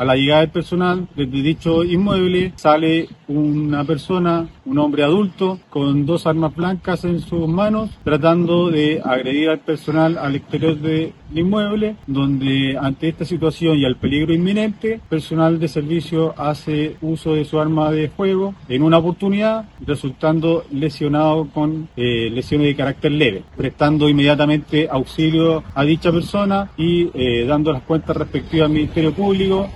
A la llegada del personal desde dicho inmueble sale una persona, un hombre adulto, con dos armas blancas en sus manos, tratando de agredir al personal al exterior del inmueble, donde ante esta situación y al peligro inminente, personal de servicio hace uso de su arma de fuego en una oportunidad, resultando lesionado con eh, lesiones de carácter leve, prestando inmediatamente auxilio a dicha persona y eh, dando las cuentas respectivas al Ministerio Público